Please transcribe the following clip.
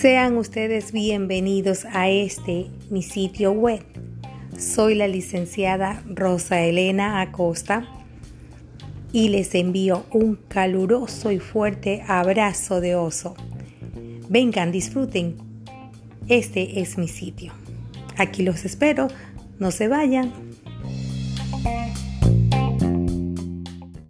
Sean ustedes bienvenidos a este mi sitio web. Soy la licenciada Rosa Elena Acosta y les envío un caluroso y fuerte abrazo de oso. Vengan, disfruten. Este es mi sitio. Aquí los espero. No se vayan.